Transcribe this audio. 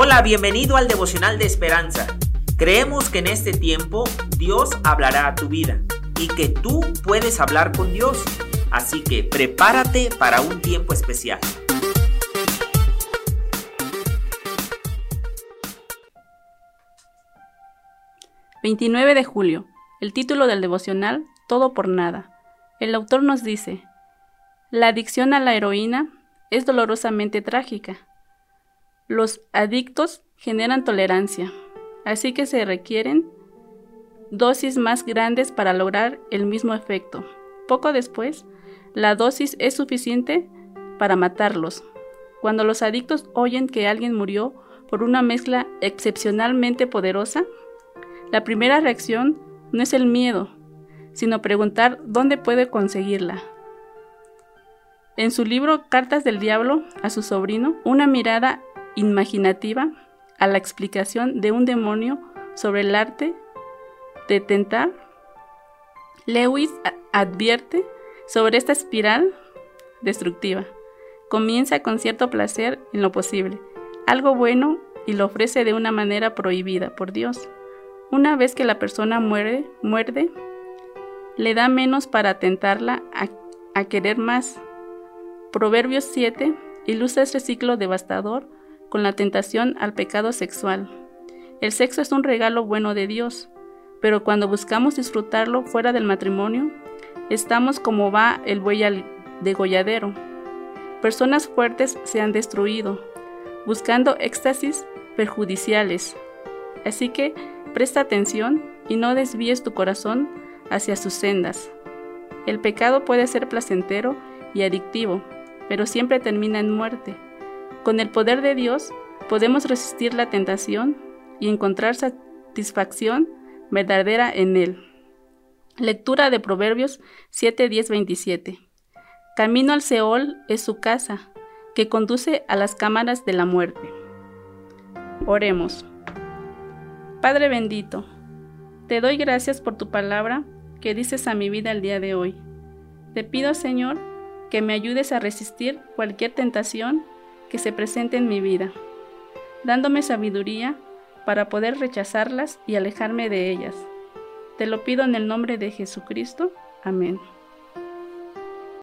Hola, bienvenido al devocional de esperanza. Creemos que en este tiempo Dios hablará a tu vida y que tú puedes hablar con Dios. Así que prepárate para un tiempo especial. ...29 de julio... ...el título del devocional... ...Todo por nada... ...el autor nos dice... ...la adicción a la heroína... ...es dolorosamente trágica... Los adictos generan tolerancia, así que se requieren dosis más grandes para lograr el mismo efecto. Poco después, la dosis es suficiente para matarlos. Cuando los adictos oyen que alguien murió por una mezcla excepcionalmente poderosa, la primera reacción no es el miedo, sino preguntar dónde puede conseguirla. En su libro Cartas del Diablo a su sobrino, una mirada imaginativa a la explicación de un demonio sobre el arte de tentar, Lewis advierte sobre esta espiral destructiva. Comienza con cierto placer en lo posible, algo bueno y lo ofrece de una manera prohibida por Dios. Una vez que la persona muerde, muerde, le da menos para tentarla a, a querer más. Proverbios 7 ilustra este ciclo devastador con la tentación al pecado sexual. El sexo es un regalo bueno de Dios, pero cuando buscamos disfrutarlo fuera del matrimonio, estamos como va el buey al degolladero. Personas fuertes se han destruido, buscando éxtasis perjudiciales. Así que presta atención y no desvíes tu corazón hacia sus sendas. El pecado puede ser placentero y adictivo, pero siempre termina en muerte. Con el poder de Dios podemos resistir la tentación y encontrar satisfacción verdadera en Él. Lectura de Proverbios 7, 10, 27. Camino al Seol es su casa, que conduce a las cámaras de la muerte. Oremos. Padre bendito, te doy gracias por tu palabra que dices a mi vida el día de hoy. Te pido, Señor, que me ayudes a resistir cualquier tentación que se presente en mi vida, dándome sabiduría para poder rechazarlas y alejarme de ellas. Te lo pido en el nombre de Jesucristo. Amén.